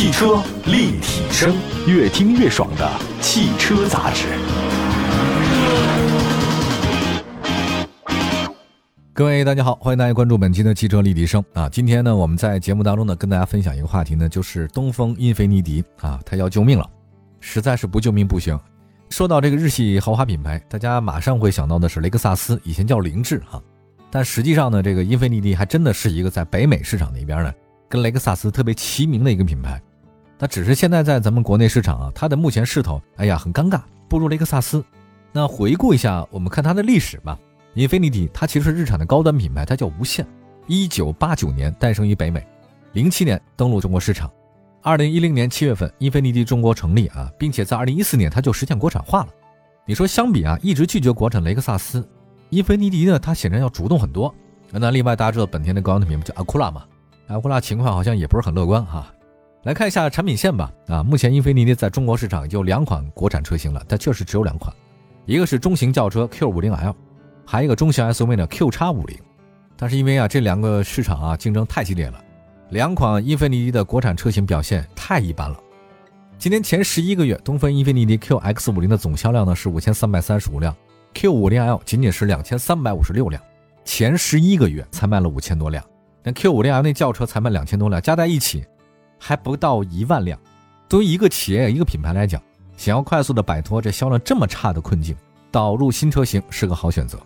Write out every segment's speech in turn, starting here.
汽车立体声，越听越爽的汽车杂志。各位大家好，欢迎大家关注本期的汽车立体声啊！今天呢，我们在节目当中呢，跟大家分享一个话题呢，就是东风英菲尼迪啊，它要救命了，实在是不救命不行。说到这个日系豪华品牌，大家马上会想到的是雷克萨斯，以前叫凌志哈，但实际上呢，这个英菲尼迪还真的是一个在北美市场那边呢，跟雷克萨斯特别齐名的一个品牌。那只是现在在咱们国内市场啊，它的目前势头，哎呀，很尴尬，不如雷克萨斯。那回顾一下，我们看它的历史吧。英菲尼迪它其实是日产的高端品牌，它叫无限。一九八九年诞生于北美，零七年登陆中国市场，二零一零年七月份英菲尼迪中国成立啊，并且在二零一四年它就实现国产化了。你说相比啊，一直拒绝国产雷克萨斯，英菲尼迪呢，它显然要主动很多。那另外大家知道本田的高端品牌叫阿库拉嘛，阿库拉情况好像也不是很乐观哈。来看一下产品线吧啊，目前英菲尼迪在中国市场就两款国产车型了，但确实只有两款，一个是中型轿车 Q 五零 L。还有一个中型 SUV 呢，Q 叉五零，但是因为啊这两个市场啊竞争太激烈了，两款英菲尼迪的国产车型表现太一般了。今年前十一个月，东风英菲尼迪 QX 五零的总销量呢是五千三百三十五辆，Q 五零 L 仅仅是两千三百五十六辆，前十一个月才卖了五千多辆，那 Q 五零 L 那轿车才卖两千多辆，加在一起还不到一万辆。对于一个企业一个品牌来讲，想要快速的摆脱这销量这么差的困境，导入新车型是个好选择。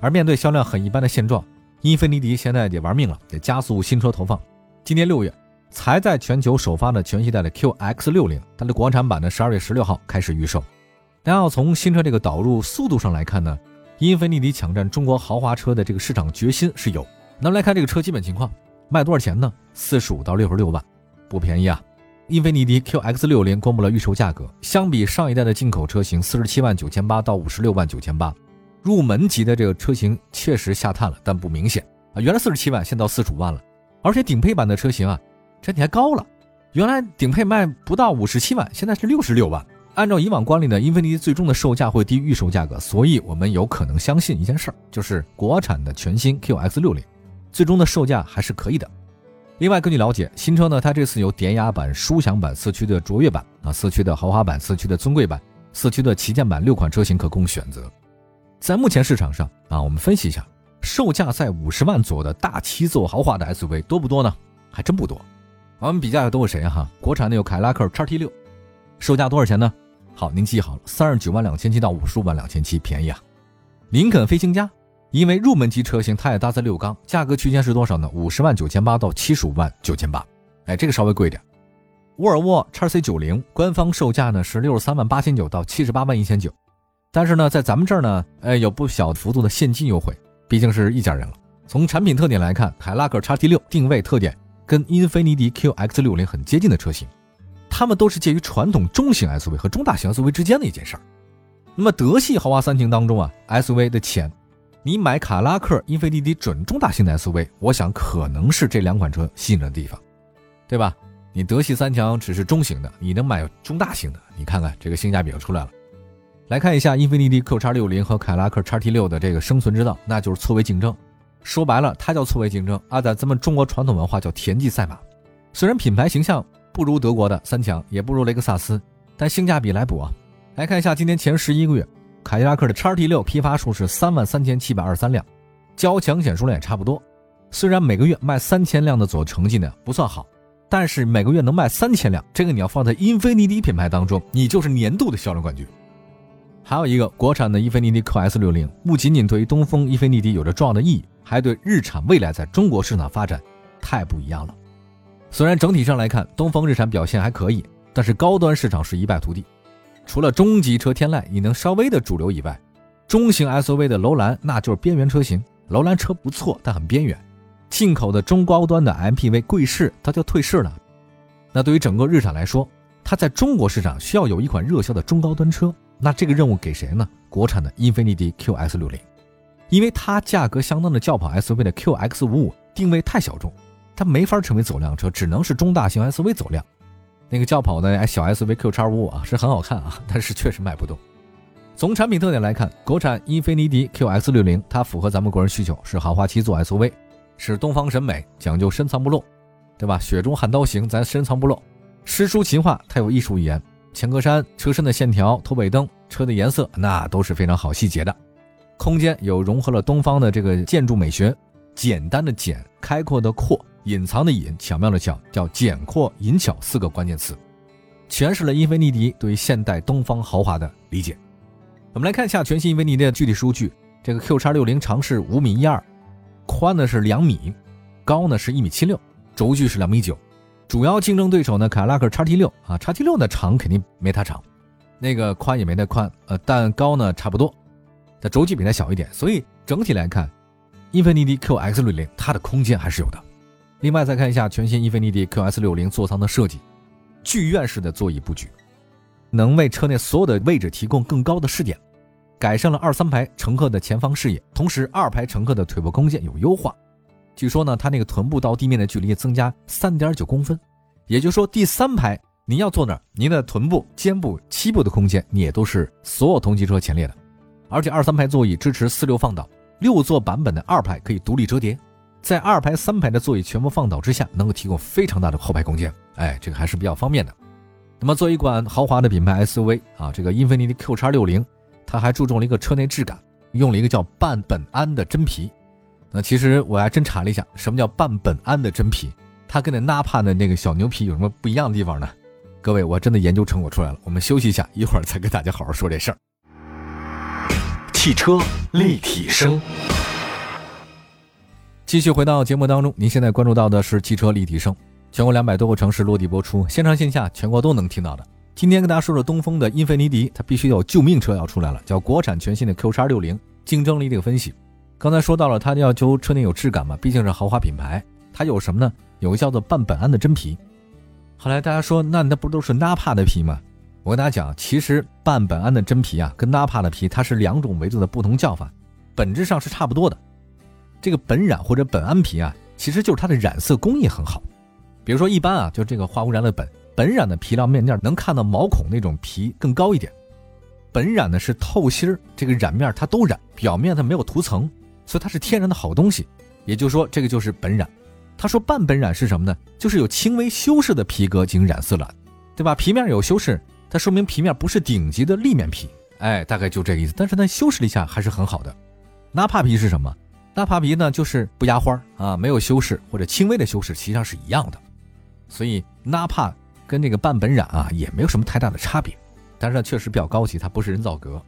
而面对销量很一般的现状，英菲尼迪现在得玩命了，得加速新车投放。今年六月才在全球首发的全系带的 QX 六零，它的国产版呢十二月十六号开始预售。但要从新车这个导入速度上来看呢，英菲尼迪抢占中国豪华车的这个市场决心是有。那么来看这个车基本情况，卖多少钱呢？四十五到六十六万，不便宜啊。英菲尼迪 QX 六零公布了预售价格，相比上一代的进口车型四十七万九千八到五十六万九千八。入门级的这个车型确实下探了，但不明显啊。原来四十七万，现在到四十五万了。而且顶配版的车型啊，整体还高了。原来顶配卖不到五十七万，现在是六十六万。按照以往惯例呢，英菲尼迪最终的售价会低于预售价格，所以我们有可能相信一件事儿，就是国产的全新 QX 六零最终的售价还是可以的。另外，根据了解，新车呢，它这次有典雅版、舒享版、四驱的卓越版啊、四驱的豪华版、四驱的尊贵版、四驱的旗舰版六款车型可供选择。在目前市场上啊，我们分析一下，售价在五十万左右的大七座豪华的 SUV 多不多呢？还真不多。我们比较的都有谁哈？国产的有凯迪拉克叉 T 六，售价多少钱呢？好，您记好了，三十九万两千七到五十五万两千七，便宜啊。林肯飞行家，因为入门级车型，它也搭载六缸，价格区间是多少呢？五十万九千八到七十五万九千八，哎，这个稍微贵一点。沃尔沃叉 C 九零，官方售价呢是六十三万八千九到七十八万一千九。但是呢，在咱们这儿呢，哎，有不小幅度的现金优惠，毕竟是一家人了。从产品特点来看，凯拉克叉 T 六定位特点跟英菲尼迪 QX 六零很接近的车型，它们都是介于传统中型 SUV 和中大型 SUV 之间的一件事儿。那么德系豪华三擎当中啊，SUV 的钱，你买卡拉克、英菲尼迪准中大型的 SUV，我想可能是这两款车吸引的地方，对吧？你德系三强只是中型的，你能买中大型的，你看看这个性价比就出来了。来看一下英菲尼迪 Q 叉六零和凯拉克叉 T 六的这个生存之道，那就是错位竞争。说白了，它叫错位竞争啊，在咱们中国传统文化叫田忌赛马。虽然品牌形象不如德国的三强，也不如雷克萨斯，但性价比来补啊。来看一下今年前十一个月，凯迪拉克的叉 T 六批发数是三万三千七百二十三辆，交强险数量也差不多。虽然每个月卖三千辆的左右成绩呢不算好，但是每个月能卖三千辆，这个你要放在英菲尼迪品牌当中，你就是年度的销量冠军。还有一个国产的英菲尼迪 QS 六零，不仅仅对于东风英菲尼迪有着重要的意义，还对日产未来在中国市场发展太不一样了。虽然整体上来看，东风日产表现还可以，但是高端市场是一败涂地。除了中级车天籁你能稍微的主流以外，中型 SUV 的楼兰那就是边缘车型。楼兰车不错，但很边缘。进口的中高端的 MPV 贵市，它就退市了。那对于整个日产来说，它在中国市场需要有一款热销的中高端车。那这个任务给谁呢？国产的英菲尼迪 QS 六零，因为它价格相当的轿跑 SUV 的 QX 五五定位太小众，它没法成为走量车，只能是中大型 SUV 走量。那个轿跑的小 SUV Q 叉五五啊是很好看啊，但是确实卖不动。从产品特点来看，国产英菲尼迪 QX 六零它符合咱们国人需求，是豪华七座 SUV，是东方审美，讲究深藏不露，对吧？雪中悍刀行，咱深藏不露。诗书琴画，它有艺术语言。前格栅、车身的线条、头尾灯、车的颜色，那都是非常好细节的。空间有融合了东方的这个建筑美学，简单的简，开阔的阔，隐藏的隐，巧妙的巧，叫简阔隐巧四个关键词，诠释了英菲尼迪对现代东方豪华的理解。我们来看一下全新英菲尼迪的具体数据。这个 Q 叉六零长是五米一二，宽呢是两米，高呢是一米七六，轴距是两米九。主要竞争对手呢，凯迪拉克叉 T 六啊，叉 T 六的长肯定没它长，那个宽也没它宽，呃，但高呢差不多，它轴距比它小一点，所以整体来看，英菲尼迪 QX 六零它的空间还是有的。另外再看一下全新英菲尼迪 QS 六零座舱的设计，剧院式的座椅布局，能为车内所有的位置提供更高的视点，改善了二三排乘客的前方视野，同时二排乘客的腿部空间有优化。据说呢，它那个臀部到地面的距离增加三点九公分，也就是说第三排您要坐那儿，您的臀部、肩部、膝部的空间你也都是所有同级车前列的。而且二三排座椅支持四六放倒，六座版本的二排可以独立折叠，在二排、三排的座椅全部放倒之下，能够提供非常大的后排空间。哎，这个还是比较方便的。那么作为一款豪华的品牌 SUV 啊，这个英菲尼迪 Q 叉六零，它还注重了一个车内质感，用了一个叫半苯胺的真皮。那其实我还真查了一下，什么叫半苯胺的真皮？它跟那纳帕的那个小牛皮有什么不一样的地方呢？各位，我真的研究成果出来了。我们休息一下，一会儿再跟大家好好说这事儿。汽车立体声，继续回到节目当中。您现在关注到的是汽车立体声，全国两百多个城市落地播出，线上线下全国都能听到的。今天跟大家说说东风的英菲尼迪，它必须有救命车要出来了，叫国产全新的 Q 叉六零，竞争力这个分析。刚才说到了，它要求车内有质感嘛，毕竟是豪华品牌，它有什么呢？有个叫做半苯胺的真皮。后来大家说，那那不都是纳帕的皮吗？我跟大家讲，其实半苯胺的真皮啊，跟纳帕的皮它是两种维度的不同叫法，本质上是差不多的。这个苯染或者苯胺皮啊，其实就是它的染色工艺很好。比如说一般啊，就这个化污染的苯，苯染的皮料面料能看到毛孔那种皮更高一点。苯染呢是透心儿，这个染面它都染，表面它没有涂层。所以它是天然的好东西，也就是说，这个就是本染。他说半本染是什么呢？就是有轻微修饰的皮革进行染色了，对吧？皮面有修饰，它说明皮面不是顶级的立面皮，哎，大概就这个意思。但是它修饰了一下，还是很好的。纳帕皮是什么？纳帕皮呢，就是不压花啊，没有修饰或者轻微的修饰，实际上是一样的。所以纳帕跟这个半本染啊，也没有什么太大的差别。但是它确实比较高级，它不是人造革。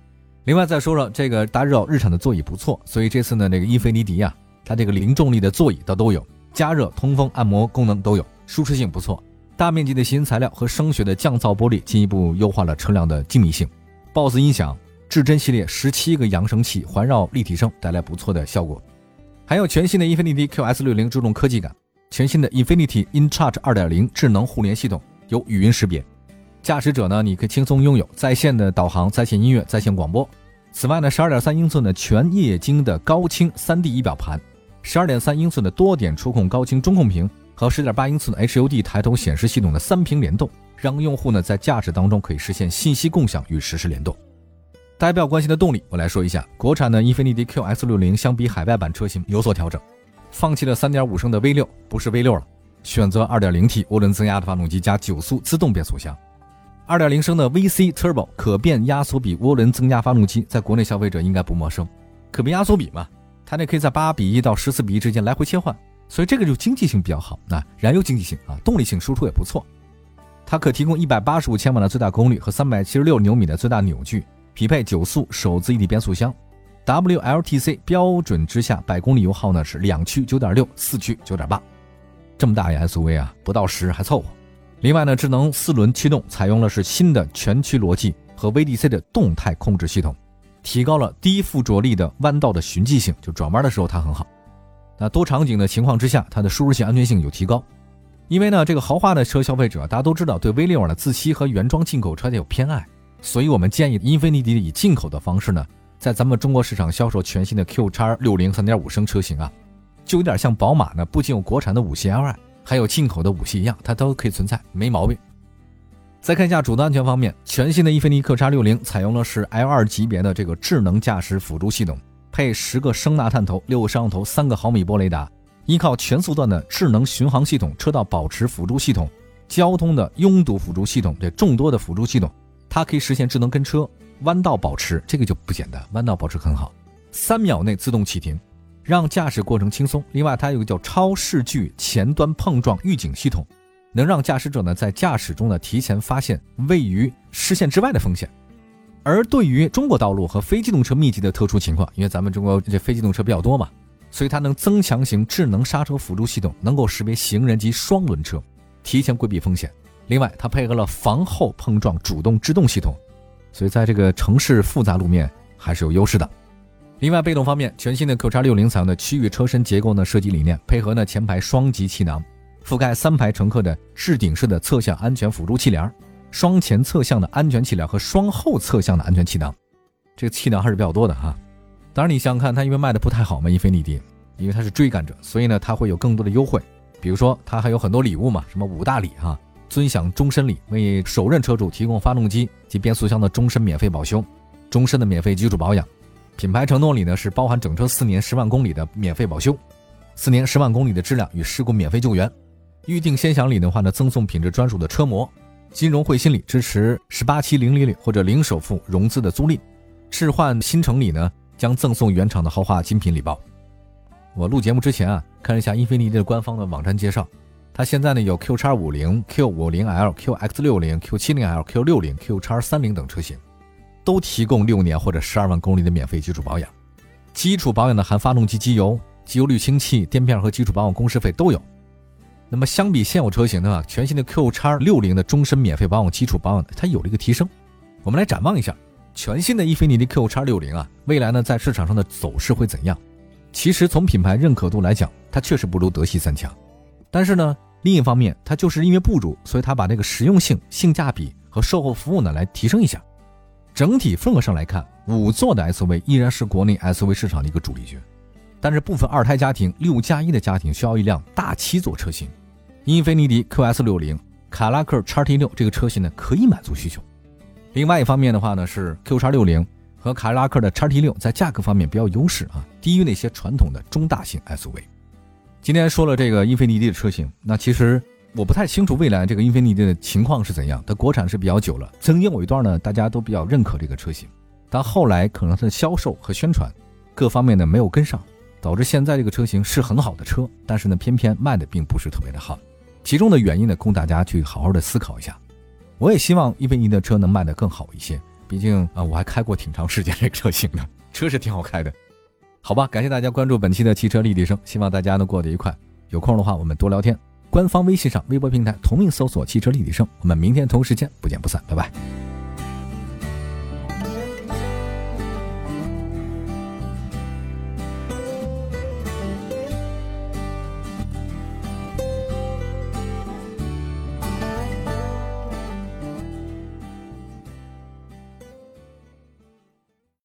另外再说说这个，大家知道日产的座椅不错，所以这次呢，这个英菲尼迪啊，它这个零重力的座椅它都有，加热、通风、按摩功能都有，舒适性不错。大面积的新材料和声学的降噪玻璃进一步优化了车辆的静谧性。BOSS 音响至臻系列十七个扬声器环绕立体声带来不错的效果。还有全新的 Infinity QS 六零注重科技感，全新的 Infinity InCharge 二点零智能互联系统有语音识别。驾驶者呢，你可以轻松拥有在线的导航、在线音乐、在线广播。此外呢，十二点三英寸的全液晶的高清三 D 仪表盘，十二点三英寸的多点触控高清中控屏和十点八英寸的 HUD 抬头显示系统的三屏联动，让用户呢在驾驶当中可以实现信息共享与实时联动。大家比较关心的动力，我来说一下，国产的英菲尼迪 QS 六零相比海外版车型有所调整，放弃了三点五升的 V 六，不是 V 六了，选择二点零 T 涡轮增压的发动机加九速自动变速箱。二点零升的 VC Turbo 可变压缩比涡轮增压发动机，在国内消费者应该不陌生。可变压缩比嘛，它那可以在八比一到十四比一之间来回切换，所以这个就经济性比较好。那燃油经济性啊，动力性输出也不错。它可提供一百八十五千瓦的最大功率和三百七十六牛米的最大扭矩，匹配九速手自一体变速箱。WLTC 标准之下，百公里油耗呢是两驱九点六，四驱九点八。这么大一 SUV 啊，不到十还凑合。另外呢，智能四轮驱动采用了是新的全驱逻辑和 VDC 的动态控制系统，提高了低附着力的弯道的循迹性，就转弯的时候它很好。那多场景的情况之下，它的舒适性、安全性有提高。因为呢，这个豪华的车消费者大家都知道，对 V6 的自吸和原装进口车有偏爱，所以我们建议英菲尼迪以进口的方式呢，在咱们中国市场销售全新的 Q 叉六零三点五升车型啊，就有点像宝马呢，不仅有国产的五系 Li。还有进口的五系一样，它都可以存在，没毛病。再看一下主动安全方面，全新的英菲尼克叉六零采用的是 L 二级别的这个智能驾驶辅助系统，配十个声纳探头、六个摄像头、三个毫米波雷达，依靠全速段的智能巡航系统、车道保持辅助系统、交通的拥堵辅助系统，这众多的辅助系统，它可以实现智能跟车、弯道保持，这个就不简单，弯道保持很好，三秒内自动启停，让驾驶过程轻松。另外，它有个叫超视距前端碰撞预警系统，能让驾驶者呢在驾驶中呢提前发现位于视线之外的风险。而对于中国道路和非机动车密集的特殊情况，因为咱们中国这非机动车比较多嘛，所以它能增强型智能刹车辅助系统，能够识别行人及双轮车，提前规避风险。另外，它配合了防后碰撞主动制动系统，所以在这个城市复杂路面还是有优势的。另外，被动方面，全新的 Q 叉六零采用的区域车身结构呢设计理念，配合呢前排双级气囊，覆盖三排乘客的置顶式的侧向安全辅助气帘。双前侧向的安全气囊和双后侧向的安全气囊，这个气囊还是比较多的哈。当然，你想想看，它因为卖的不太好嘛，英菲尼迪，因为它是追赶者，所以呢，它会有更多的优惠。比如说，它还有很多礼物嘛，什么五大礼哈，尊享终身礼，为首任车主提供发动机及变速箱的终身免费保修，终身的免费基础保养。品牌承诺里呢是包含整车四年十万公里的免费保修，四年十万公里的质量与事故免费救援。预定先享礼的话呢，赠送品质专属的车模。金融汇新里支持十八期零利率或者零首付融资的租赁，置换新城里呢将赠送原厂的豪华精品礼包。我录节目之前啊，看了一下英菲尼迪的官方的网站介绍，它现在呢有 Q 叉五零、Q 五零 L、QX 六零、Q 七零 L、Q 六零、Q 叉三零等车型，都提供六年或者十二万公里的免费基础保养。基础保养呢含发动机机油、机油滤清器、垫片和基础保养工时费都有。那么相比现有车型的话，全新的 Q 叉六零的终身免费保养基础保养，它有了一个提升。我们来展望一下全新的伊菲尼迪 Q 叉六零啊，未来呢在市场上的走势会怎样？其实从品牌认可度来讲，它确实不如德系三强。但是呢，另一方面，它就是因为不如，所以它把这个实用性、性价比和售后服务呢来提升一下。整体份额上来看，五座的 SUV 依然是国内 SUV 市场的一个主力军。但是部分二胎家庭、六加一的家庭需要一辆大七座车型。英菲尼迪 QS 六零、卡拉克叉 T 六这个车型呢，可以满足需求。另外一方面的话呢，是 Q 叉六零和卡拉克的叉 T 六在价格方面比较优势啊，低于那些传统的中大型 SUV。今天说了这个英菲尼迪的车型，那其实我不太清楚未来这个英菲尼迪的情况是怎样。它国产是比较久了，曾经有一段呢，大家都比较认可这个车型，但后来可能它的销售和宣传各方面呢没有跟上，导致现在这个车型是很好的车，但是呢偏偏卖的并不是特别的好。其中的原因呢，供大家去好好的思考一下。我也希望英菲尼的车能卖得更好一些，毕竟啊，我还开过挺长时间这个车型的，车是挺好开的。好吧，感谢大家关注本期的汽车立体声，希望大家能过得愉快。有空的话，我们多聊天。官方微信上、微博平台同名搜索“汽车立体声”，我们明天同时间不见不散，拜拜。